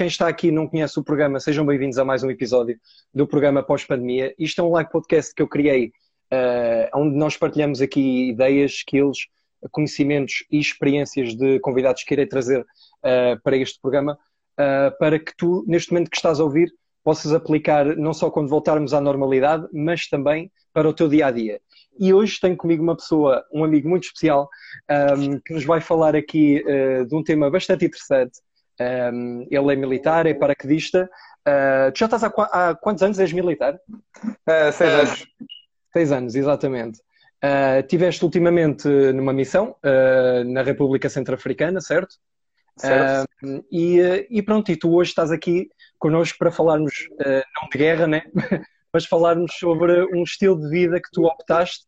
quem está aqui e não conhece o programa, sejam bem-vindos a mais um episódio do programa Pós-Pandemia. Isto é um live podcast que eu criei, uh, onde nós partilhamos aqui ideias, skills, conhecimentos e experiências de convidados que irei trazer uh, para este programa, uh, para que tu, neste momento que estás a ouvir, possas aplicar não só quando voltarmos à normalidade, mas também para o teu dia a dia. E hoje tenho comigo uma pessoa, um amigo muito especial, um, que nos vai falar aqui uh, de um tema bastante interessante. Um, ele é militar, é paraquedista. Uh, tu já estás há, há, quantos anos és militar? Uh, seis anos. Seis anos, exatamente. Uh, tiveste ultimamente numa missão na República Centro-Africana, certo? certo. E, e, pronto, e tu hoje estás aqui connosco para falarmos, não de guerra, né? mas falarmos sobre um estilo de vida que tu optaste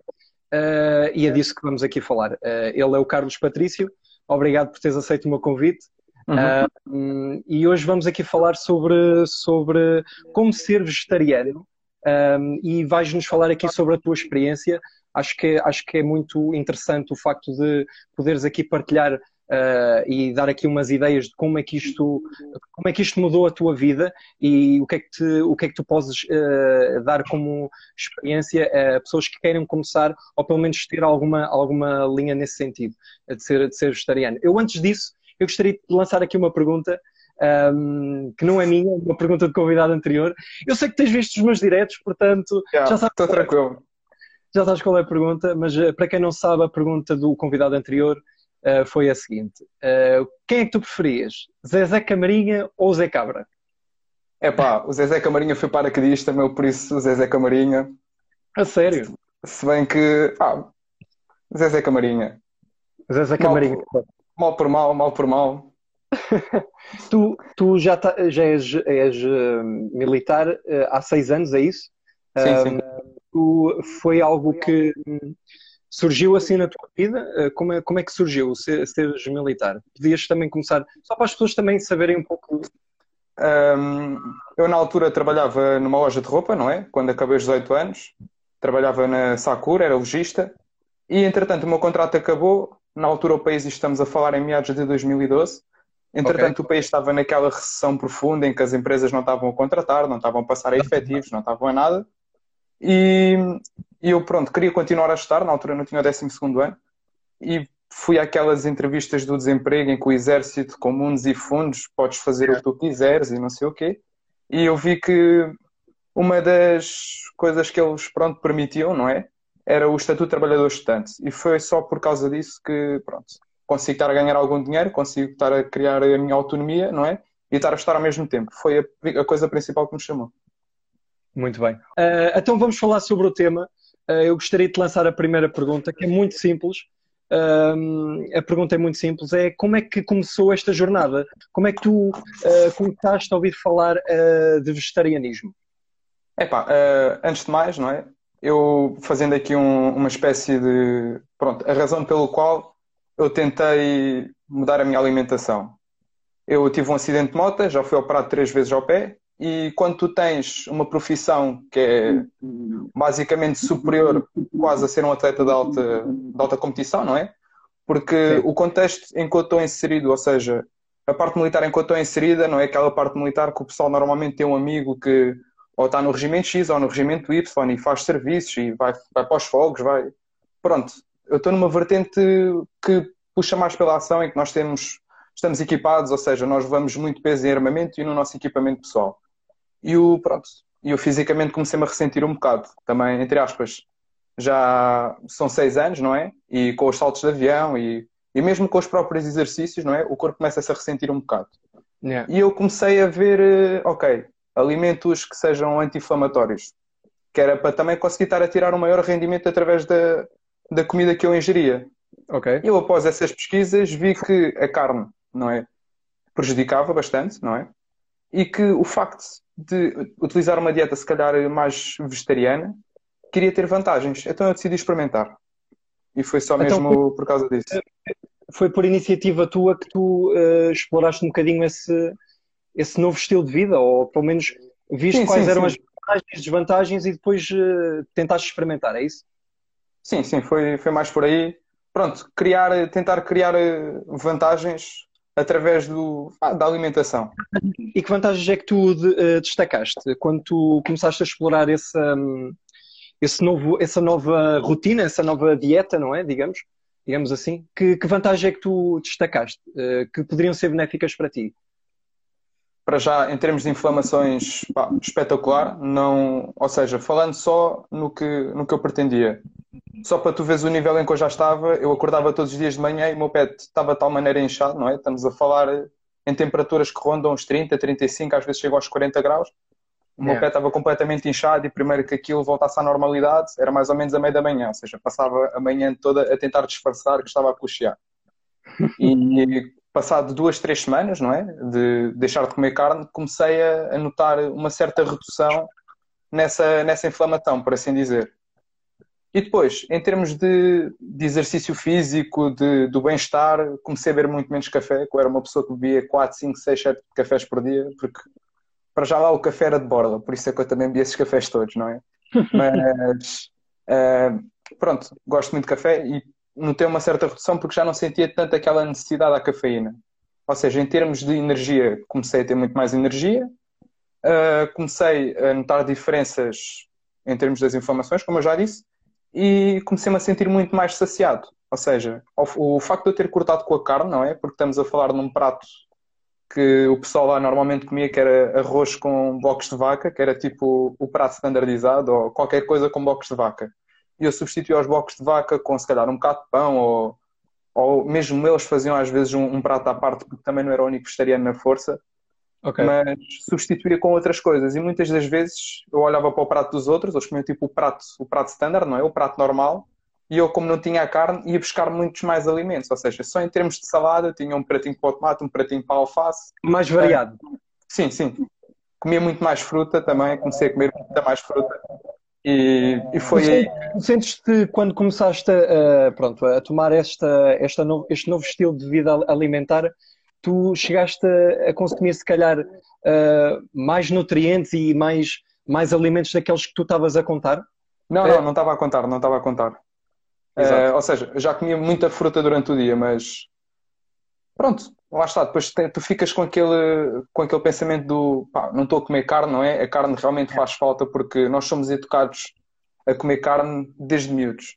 uh, e é disso que vamos aqui falar. Uh, ele é o Carlos Patrício, obrigado por teres aceito o meu convite. Uhum. Uh, e hoje vamos aqui falar sobre, sobre como ser vegetariano e vais-nos falar aqui sobre a tua experiência. Acho que, acho que é muito interessante o facto de poderes aqui partilhar uh, e dar aqui umas ideias de como é que isto como é que isto mudou a tua vida e o que é que, te, o que, é que tu podes uh, dar como experiência a pessoas que queiram começar ou pelo menos ter alguma, alguma linha nesse sentido de ser, de ser vegetariano. Eu antes disso, eu gostaria de lançar aqui uma pergunta um, que não é minha, uma pergunta de convidado anterior. Eu sei que tens visto os meus diretos, portanto yeah, já sabes. Estou é tranquilo. Já sabes qual é a pergunta, mas uh, para quem não sabe, a pergunta do convidado anterior uh, foi a seguinte: uh, quem é que tu preferias? Zezé Camarinha ou Zé Cabra? É pá, o Zezé Camarinha foi paraquedista, meu, por isso o Zezé Camarinha. A sério? Se, se bem que. Ah, Zezé Camarinha. Zezé Camarinha. Mal, mal por mal, mal por mal. tu, tu já, tá, já és, és uh, militar uh, há seis anos, é isso? Sim, sim. Tu, foi algo que Surgiu assim na tua vida? Eh, como é, como é que surgiu ser, seres militar? Podias também começar, só para as pessoas também saberem um pouco. Um, eu, na altura, trabalhava numa loja de roupa, não é? Quando acabei os 18 anos. Trabalhava na Sakura, era logista. E, entretanto, o meu contrato acabou. Na altura, o país, estamos a falar em meados de 2012. Entretanto, okay. o país estava naquela recessão profunda em que as empresas não estavam a contratar, não estavam a passar a efetivos, não estavam a nada. E, e eu, pronto, queria continuar a estar, na altura não tinha o 12 ano, e fui àquelas entrevistas do desemprego em que o exército, com mundos e fundos, podes fazer o que tu quiseres e não sei o quê. E eu vi que uma das coisas que eles, pronto, permitiam, não é? Era o Estatuto de Trabalhador Estudante. E foi só por causa disso que, pronto, consigo estar a ganhar algum dinheiro, consigo estar a criar a minha autonomia, não é? E estar a estar ao mesmo tempo. Foi a, a coisa principal que me chamou. Muito bem. Uh, então vamos falar sobre o tema eh, eu gostaria de lançar a primeira pergunta, que é muito simples. a pergunta é muito simples: é como é que começou esta jornada? Como é que tu uh, começaste a ouvir falar uh, de vegetarianismo? Epá, uh, antes de mais, não é? Eu fazendo aqui um, uma espécie de. Pronto, a razão pelo qual eu tentei mudar a minha alimentação. Eu tive um acidente de moto, já fui operado três vezes ao pé, e quando tu tens uma profissão que é basicamente superior quase a ser um atleta de alta, de alta competição, não é? Porque Sim. o contexto em que eu estou inserido, ou seja, a parte militar em que eu estou inserida, não é aquela parte militar que o pessoal normalmente tem um amigo que ou está no regimento X ou no regimento Y e faz serviços e vai, vai para os fogos, vai. Pronto, eu estou numa vertente que puxa mais pela ação em que nós temos, estamos equipados, ou seja, nós levamos muito peso em armamento e no nosso equipamento pessoal. E o, pronto, eu fisicamente comecei-me a ressentir um bocado, também, entre aspas. Já são seis anos, não é? E com os saltos de avião e, e mesmo com os próprios exercícios, não é? O corpo começa-se a ressentir um bocado. Yeah. E eu comecei a ver, eh, ok, alimentos que sejam anti-inflamatórios, que era para também conseguir estar a tirar um maior rendimento através da, da comida que eu ingeria. Ok. E eu, após essas pesquisas, vi que a carne, não é? Prejudicava bastante, não é? E que o facto de utilizar uma dieta se calhar mais vegetariana, queria ter vantagens. Então eu decidi experimentar. E foi só então, mesmo foi, por causa disso. Foi por iniciativa tua que tu uh, exploraste um bocadinho esse, esse novo estilo de vida, ou pelo menos viste sim, quais sim, eram sim. as vantagens e desvantagens e depois uh, tentaste experimentar, é isso? Sim, sim, foi, foi mais por aí. Pronto, criar, tentar criar eh, vantagens através do, ah, da alimentação. E que vantagens é que tu de, uh, destacaste quando tu começaste a explorar esse, um, esse novo, essa nova rotina, essa nova dieta, não é? Digamos, digamos assim. Que, que vantagem é que tu destacaste uh, que poderiam ser benéficas para ti? Para já, em termos de inflamações, pá, espetacular. Não, ou seja, falando só no que, no que eu pretendia. Só para tu veres o nível em que eu já estava, eu acordava todos os dias de manhã e o meu pé estava de tal maneira inchado, não é? Estamos a falar em temperaturas que rondam os 30, 35, às vezes chegam aos 40 graus. O meu yeah. pé estava completamente inchado e primeiro que aquilo voltasse à normalidade era mais ou menos a meio da manhã, ou seja, passava a manhã toda a tentar disfarçar que estava a cochear. E passado duas, três semanas, não é? De deixar de comer carne, comecei a, notar uma certa redução nessa, nessa inflamação, por assim dizer. E depois, em termos de, de exercício físico, de, do bem-estar, comecei a beber muito menos café, eu era uma pessoa que bebia 4, 5, 6, 7 cafés por dia, porque para já lá o café era de borla, por isso é que eu também bebia esses cafés todos, não é? Mas uh, pronto, gosto muito de café e notei uma certa redução porque já não sentia tanto aquela necessidade da cafeína. Ou seja, em termos de energia, comecei a ter muito mais energia, uh, comecei a notar diferenças em termos das inflamações, como eu já disse, e comecei-me a sentir muito mais saciado. Ou seja, o, o facto de eu ter cortado com a carne, não é? Porque estamos a falar num prato que o pessoal lá normalmente comia, que era arroz com blocos de vaca, que era tipo o prato standardizado, ou qualquer coisa com blocos de vaca. E eu substituí os blocos de vaca com, se calhar, um bocado de pão, ou, ou mesmo eles faziam às vezes um, um prato à parte, porque também não era o único vegetariano na força. Okay. Mas substituía com outras coisas. E muitas das vezes eu olhava para o prato dos outros, eles comiam tipo o prato, o prato standard, não é? O prato normal. E eu, como não tinha a carne, ia buscar muitos mais alimentos. Ou seja, só em termos de salada, tinha um pratinho para o tomate, um pratinho para a alface. Mais variado. Sim, sim. Comia muito mais fruta também, comecei a comer muita mais fruta. E, e foi. Sentes-te quando começaste a, pronto, a tomar esta, esta no, este novo estilo de vida alimentar, tu chegaste a consumir, se calhar, uh, mais nutrientes e mais, mais alimentos daqueles que tu estavas a contar? Não, não, não estava a contar, não estava a contar. Uh, ou seja, já comia muita fruta durante o dia, mas pronto, lá está. Depois tu ficas com aquele, com aquele pensamento do pá, não estou a comer carne, não é? A carne realmente faz falta porque nós somos educados a comer carne desde miúdos.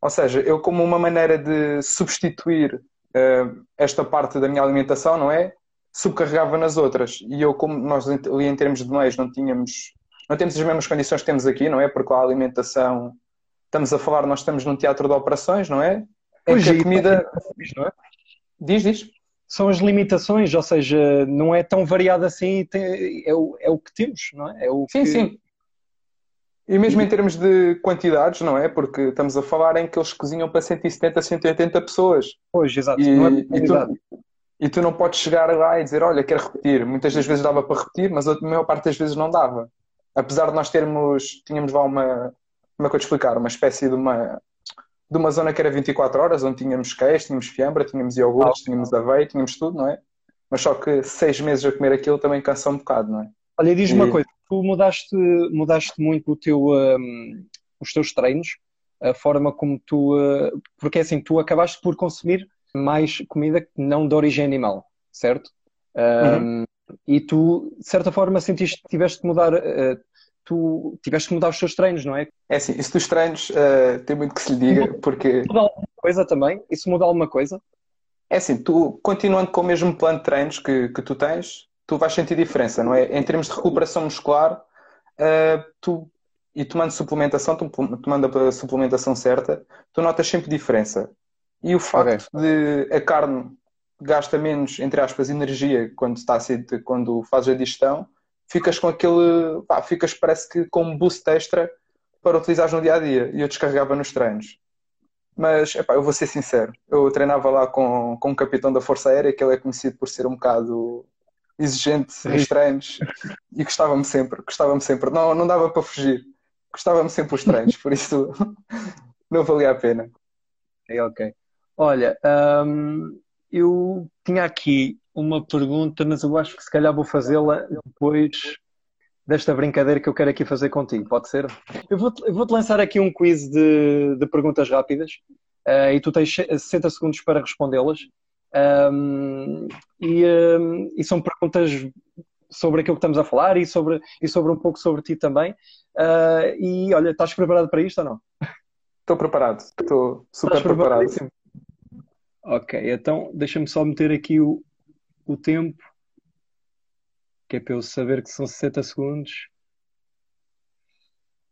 Ou seja, eu como uma maneira de substituir uh, esta parte da minha alimentação, não é? Subcarregava nas outras. E eu, como nós ali em termos de meios não tínhamos, não temos as mesmas condições que temos aqui, não é? Porque a alimentação, estamos a falar, nós estamos num teatro de operações, não é? Em que a comida. Não é? Diz, diz. São as limitações, ou seja, não é tão variado assim, tem, é, o, é o que temos, não é? é o sim, que... sim. E mesmo em termos de quantidades, não é? Porque estamos a falar em que eles cozinham para 170, 180 pessoas. Pois, exato. E, é e, tu, e, tu, não podes chegar lá e dizer, olha, quero repetir. Muitas das vezes dava para repetir, mas a maior parte das vezes não dava. Apesar de nós termos, tínhamos lá uma, como é que eu te explicar, uma espécie de uma, de uma zona que era 24 horas, onde tínhamos queijo, tínhamos fiambra, tínhamos iogurtes, tínhamos aveia, tínhamos tudo, não é? Mas só que seis meses a comer aquilo também cansa um bocado, não é? Olha, diz-me e... uma coisa, tu mudaste, mudaste muito o teu, um, os teus treinos, a forma como tu. Uh, porque é assim, tu acabaste por consumir mais comida não de origem animal, certo? Um, uhum. E tu, de certa forma, sentiste que tiveste de mudar. Uh, tu tiveste que mudar os teus treinos, não é? É assim, isso dos treinos uh, tem muito que se lhe diga, porque. Muda alguma coisa também? Isso muda alguma coisa? É assim, tu continuando com o mesmo plano de treinos que, que tu tens, tu vais sentir diferença, não é? Em termos de recuperação muscular, uh, tu, e tomando suplementação, tomando a suplementação certa, tu notas sempre diferença. E o facto okay. de a carne gasta menos, entre aspas, energia quando está a ser, quando fazes a digestão, ficas com aquele, pá, ficas parece que com um boost extra para utilizares no dia a dia. E eu descarregava nos treinos. Mas, epá, eu vou ser sincero, eu treinava lá com, com um capitão da Força Aérea, que ele é conhecido por ser um bocado exigente nos treinos e gostava-me sempre, gostava-me sempre. Não, não dava para fugir. Gostava-me sempre os treinos, por isso não valia a pena. Ok, ok. Olha, hum, eu tinha aqui uma pergunta, mas eu acho que se calhar vou fazê-la depois desta brincadeira que eu quero aqui fazer contigo, pode ser? Eu vou-te vou lançar aqui um quiz de, de perguntas rápidas uh, e tu tens 60 segundos para respondê-las Um, e, um, e, são perguntas sobre aquilo que estamos a falar e sobre, e sobre um pouco sobre ti também. Uh, e olha, estás preparado para isto ou não? Estou preparado, estou super preparado. Ok, então deixa-me só meter aqui o, o tempo, que é para eu saber que são 60 segundos.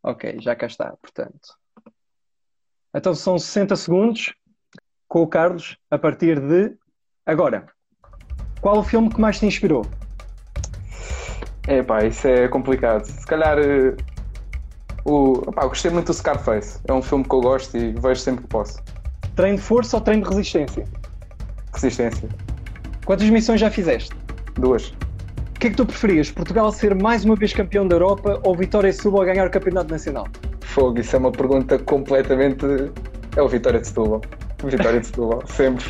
Ok, já cá está, portanto. Então são 60 segundos com o Carlos a partir de agora. Qual o filme que mais te inspirou? É pá, isso é complicado. Se calhar uh, o. Opá, gostei muito do Scarface. É um filme que eu gosto e vejo sempre que posso. Treino de força ou treino de resistência? Resistência. Quantas missões já fizeste? Duas. O que é que tu preferias? Portugal ser mais uma vez campeão da Europa ou Vitória de Setúbal ganhar o campeonato nacional? Fogo, isso é uma pergunta completamente. É o Vitória de Setúbal. Vitória de Setúbal, sempre.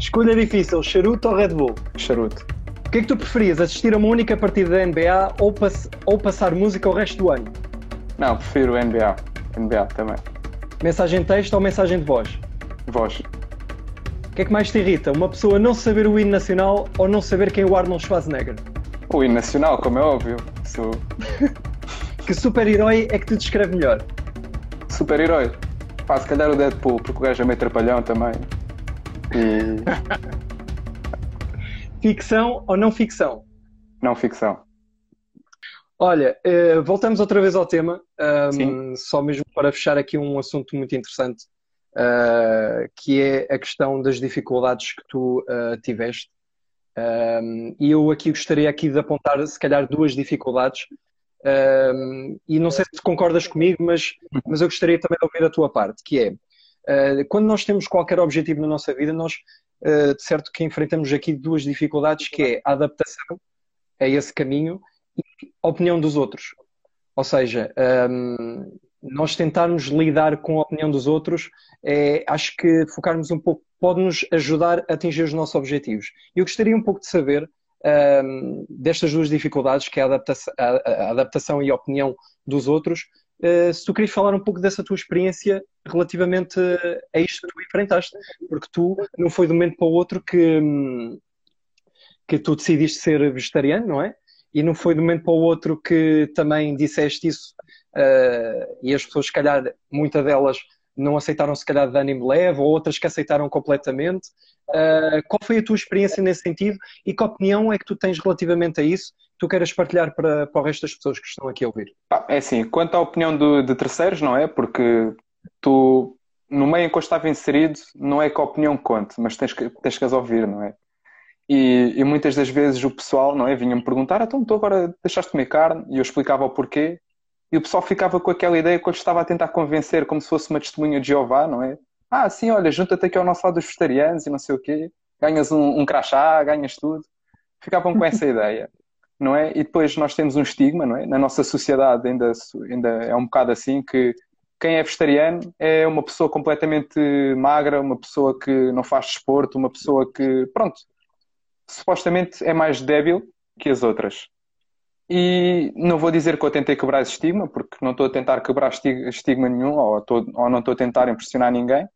Escolha difícil, charuto ou Red Bull? Charuto. O que é que tu preferias? Assistir a uma única partida da NBA ou, pass ou passar música o resto do ano? Não, prefiro NBA. NBA também. Mensagem de texto ou mensagem de voz? Voz. O que é que mais te irrita? Uma pessoa não saber o hino nacional ou não saber quem é o Arnold Schwarzenegger? O hino nacional, como é óbvio. Sou... que super-herói é que te descreve melhor? Super-herói? Pá, se calhar o Deadpool, porque o gajo é meio trapalhão também. E... ficção ou não ficção? Não ficção. Olha, eh, voltamos outra vez ao tema, um, só mesmo para fechar aqui um assunto muito interessante, uh, que é a questão das dificuldades que tu uh, tiveste. Um, e eu aqui gostaria aqui de apontar, se calhar, duas dificuldades. Um, e não sei se concordas comigo, mas, mas eu gostaria também de ouvir a tua parte, que é, uh, quando nós temos qualquer objetivo na nossa vida, nós, de certo que enfrentamos aqui duas dificuldades, que é a adaptação a esse caminho a opinião dos outros. Ou seja, um, nós tentarmos lidar com a opinião dos outros, é, acho que focarmos um pouco pode-nos ajudar a atingir os nossos objetivos. Eu gostaria um pouco de saber um, destas duas dificuldades, que é a adaptação, a, adaptação e a opinião dos outros, uh, se tu querias falar um pouco dessa tua experiência relativamente a isto que tu enfrentaste, porque tu não foi de um momento para o outro que, que tu decidiste ser vegetariano, não é? e não foi de um momento para o outro que também disseste isso e as pessoas, se calhar, muitas delas não aceitaram se calhar de ânimo leve ou outras que aceitaram completamente. Uh, qual foi a tua experiência nesse sentido e que opinião é que tu tens relativamente a isso tu queiras partilhar para, para o resto das pessoas que estão aqui a ouvir? É assim, quanto à opinião de, de terceiros, não é? Porque tu, no meio em que eu estava inserido, não é que a opinião conte, mas tens que, tens que as ouvir, não é? E, e, muitas das vezes o pessoal, não é? Vinha-me perguntar, então tu agora deixaste de comer carne? E eu explicava o porquê. E o pessoal ficava com aquela ideia que eu estava a tentar convencer, como se fosse uma testemunha de Jeová, não é? Ah, sim, olha, junta-te aqui ao nosso lado dos vegetarianos e não sei o quê. Ganhas um, um crachá, ganhas tudo. Ficavam com essa ideia, não é? E depois nós temos um estigma, não é? Na nossa sociedade ainda, ainda é um bocado assim que quem é vegetariano é uma pessoa completamente magra, uma pessoa que não faz desporto, uma pessoa que, pronto, supostamente é mais débil que as outras. E não vou dizer que eu tentei quebrar esse estigma, porque não estou a tentar quebrar estigma nenhum, ou, estou, ou não estou a tentar impressionar ninguém.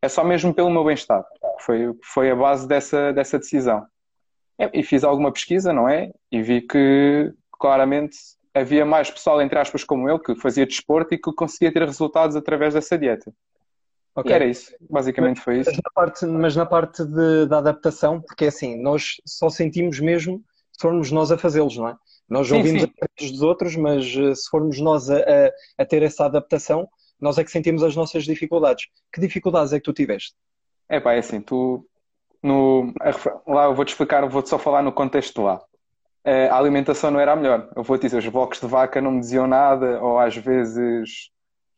É só mesmo pelo meu bem-estar. Foi, foi a base dessa, dessa decisão. E fiz alguma pesquisa, não é? E vi que claramente havia mais pessoal, entre aspas, como eu, que fazia desporto e que conseguia ter resultados através dessa dieta. Okay. E era isso, basicamente foi isso. Mas na parte, mas na parte de, da adaptação, porque é assim, nós só sentimos mesmo formos nós a fazê-los, não é? Nós sim, ouvimos sim. dos outros, mas eh, se formos nós a, a, a, ter essa adaptação, nós é que sentimos as nossas dificuldades. Que dificuldades é que tu tiveste? É pá, é assim, tu no, lá eu vou-te explicar, vou-te só falar no contexto lá. Eh, a alimentação não era a melhor. Eu vou-te dizer, os blocos de vaca não me diziam nada, ou às vezes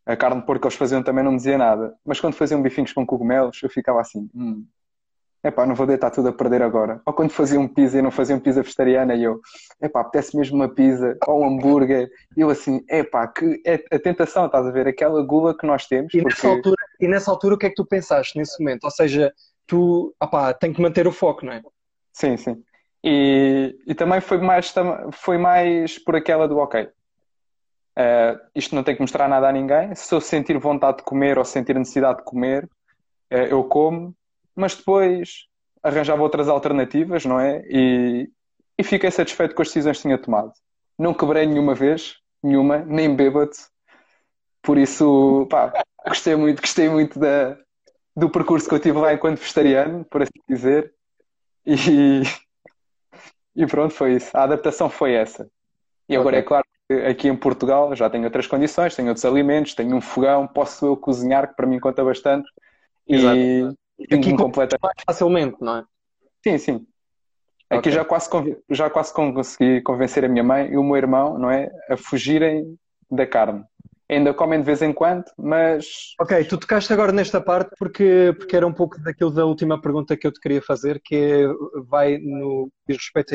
a carne de porco que eles faziam também não me dizia nada. Mas quando faziam bifinhos com cogumelos, eu ficava assim, hum, epá, não vou deitar tudo a perder agora. Ou quando faziam pizza e não faziam pizza vegetariana e eu, epá, apetece mesmo uma pizza ou um hambúrguer. E eu assim, epá, que é a tentação, estás a ver? Aquela gula que nós temos. E, porque... nessa altura, e nessa altura o que é que tu pensaste nesse momento? Ou seja, tu, opá, tem que manter o foco, não é? Sim, sim. E, e também foi mais, foi mais por aquela do, ok, Uh, isto não tem que mostrar nada a ninguém. Se eu sentir vontade de comer ou sentir necessidade de comer, uh, eu como. Mas depois, arranjava outras alternativas, não é? E, e fiquei satisfeito com as decisões que tinha tomado. Não quebrei nenhuma vez, nenhuma, nem bêbado. Por isso, pá, gostei muito, gostei muito da, do percurso que eu tive lá enquanto vegetariano, por assim dizer. E, e pronto, foi isso. A adaptação foi essa. E agora okay. é claro que aqui em Portugal já tenho outras condições, tenho outros alimentos, tenho um fogão, posso eu cozinhar, que para mim conta bastante. Exato. E, aqui completa mais facilmente, não é? Sim, sim. Aqui okay. já, quase, já quase consegui convencer a minha mãe e o meu irmão, não é? A fugirem da carne ainda comem de vez em quando, mas. Ok, tu tocaste agora nesta parte porque, porque era um pouco daquilo da última pergunta que eu te queria fazer, que é, vai no diz respeito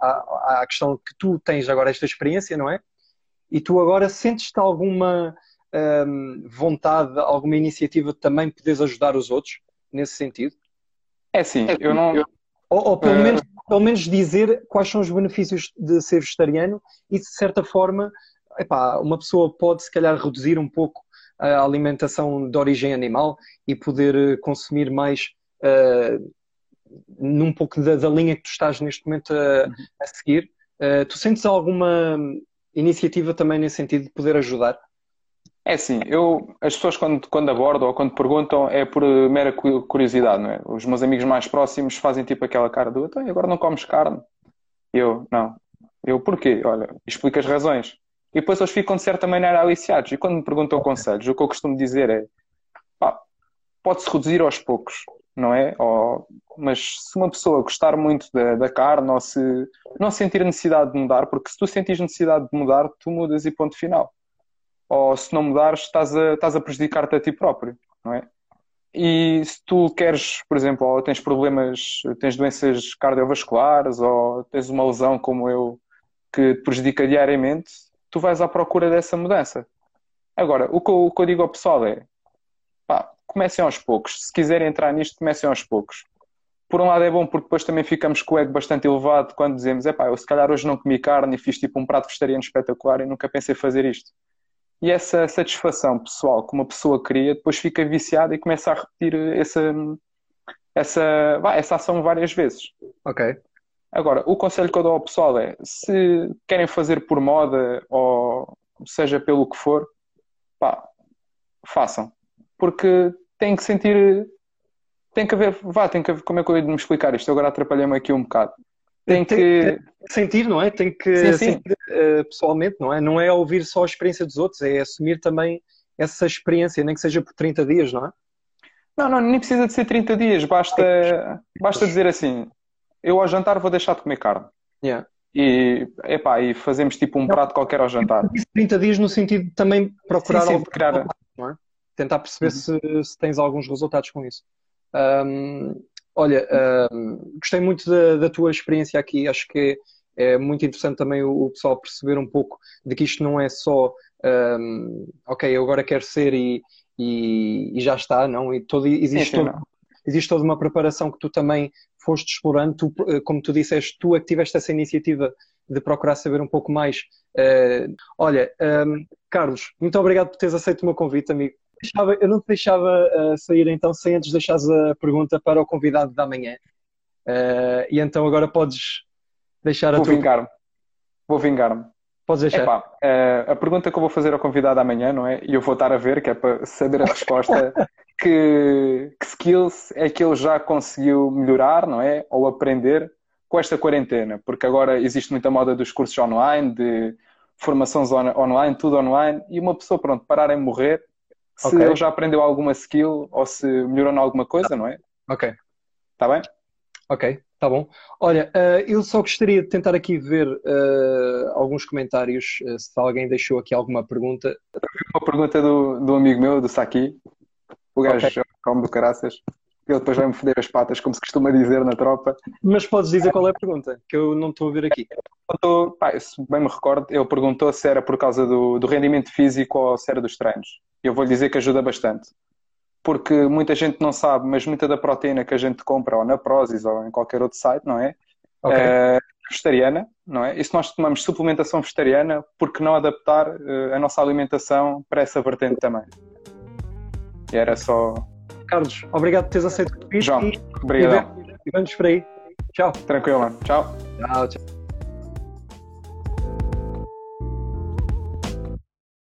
à, à questão que tu tens agora esta experiência, não é? E tu agora sentes-te alguma hum, vontade, alguma iniciativa de também poderes ajudar os outros nesse sentido? É sim, eu não. Ou, ou pelo, uh... menos, pelo menos dizer quais são os benefícios de ser vegetariano e de certa forma epá, uma pessoa pode se calhar reduzir um pouco a alimentação de origem animal e poder eh, consumir mais uh, num pouco da, da, linha que tu estás neste momento a, a seguir. Uh, tu sentes alguma iniciativa também nesse sentido de poder ajudar? É sim, eu, as pessoas quando, quando abordam ou quando perguntam é por mera curiosidade, não é? Os meus amigos mais próximos fazem tipo aquela cara do então, agora não comes carne? Eu, não. Eu, porquê? Olha, explica as razões. E depois eles ficam de certa maneira aliciados. E quando me perguntam conselhos, o que eu costumo dizer é: pode-se reduzir aos poucos, não é? Ou, mas se uma pessoa gostar muito da, da carne ou se não sentir necessidade de mudar, porque se tu sentires necessidade de mudar, tu mudas e ponto final. Ou se não mudares, estás a, estás a prejudicar-te a ti próprio, não é? E se tu queres, por exemplo, ou tens problemas, tens doenças cardiovasculares ou tens uma lesão como eu que te prejudica diariamente, tu vais à procura dessa mudança. Agora, o que eu, o que eu digo ao pessoal é pá, comecem aos poucos. Se quiserem entrar nisto, comecem aos poucos. Por um lado é bom porque depois também ficamos com o ego bastante elevado quando dizemos, é pá, eu se calhar hoje não comi carne e fiz tipo um prato vegetariano espetacular e nunca pensei fazer isto. E essa satisfação pessoal que uma pessoa cria, depois fica viciada e começa a repetir essa, essa, essa ação várias vezes. Ok. Agora, o conselho que eu dou ao pessoal é: se querem fazer por moda ou seja pelo que for, pá, façam. Porque tem que sentir. Tem que haver. Vá, tem que haver. Como é que eu ia me explicar isto? Eu agora atrapalhei-me aqui um bocado. Tem, tem que... que sentir, não é? Tem que sim, sim. sentir uh, pessoalmente, não é? Não é ouvir só a experiência dos outros, é assumir também essa experiência, nem que seja por 30 dias, não é? Não, não, nem precisa de ser 30 dias, basta, basta dizer assim: eu ao jantar vou deixar de comer carne. Yeah. E, epá, e fazemos tipo um prato qualquer ao jantar. 30 dias no sentido de também procurar sim, sim, criar... é? tentar perceber uhum. se, se, tens alguns resultados com isso. Um, olha, um, gostei muito da, da, tua experiência aqui, acho que é muito interessante também o, o, pessoal perceber um pouco de que isto não é só um, ok, eu agora quero ser e, e, e, já está, não, e todo, existe sim, todo, existe toda uma preparação que tu também foste explorando. Tu, eh, como tu disseste, tu é que tiveste essa iniciativa de procurar saber um pouco mais. Uh, olha, um, Carlos, muito obrigado por teres aceito o meu convite, amigo. Eu não te deixava uh, sair então sem antes deixares a pergunta para o convidado da manhã. Uh, e então agora podes deixar a Vou tua... vingar-me. Vou vingar-me. Podes deixar. Epá, a pergunta que eu vou fazer ao convidado amanhã, não é? E eu vou estar a ver, que é para saber a resposta, que, que skills é que ele já conseguiu melhorar, não é? Ou aprender com esta quarentena? Porque agora existe muita moda dos cursos online, de formações on online, tudo online, e uma pessoa, pronto, parar em morrer, se okay. ele já aprendeu alguma skill ou se melhorou em alguma coisa, não é? Ok. Está bem? Ok, tá bom. Olha, uh, eu só gostaria de tentar aqui ver uh, alguns comentários, uh, se alguém deixou aqui alguma pergunta. Uma pergunta do, do amigo meu, do Saki. O gajo okay. come do caraças. Ele depois vai-me foder as patas, como se costuma dizer na tropa. Mas podes dizer qual é a pergunta, que eu não estou a ver aqui. Tô, pá, se bem me recordo, ele perguntou se era por causa do, do rendimento físico ou se era dos treinos. Eu vou lhe dizer que ajuda bastante. Porque muita gente não sabe, mas muita da proteína que a gente compra, ou na Prozis ou em qualquer outro site, não é? Okay. É vegetariana, não é? E se nós tomamos suplementação vegetariana, por que não adaptar uh, a nossa alimentação para essa vertente também? E era só. Carlos, obrigado por teres aceito o convite. João, obrigado. e vamos por aí. Tchau. Tranquilo, mano. Tchau. Tchau, tchau.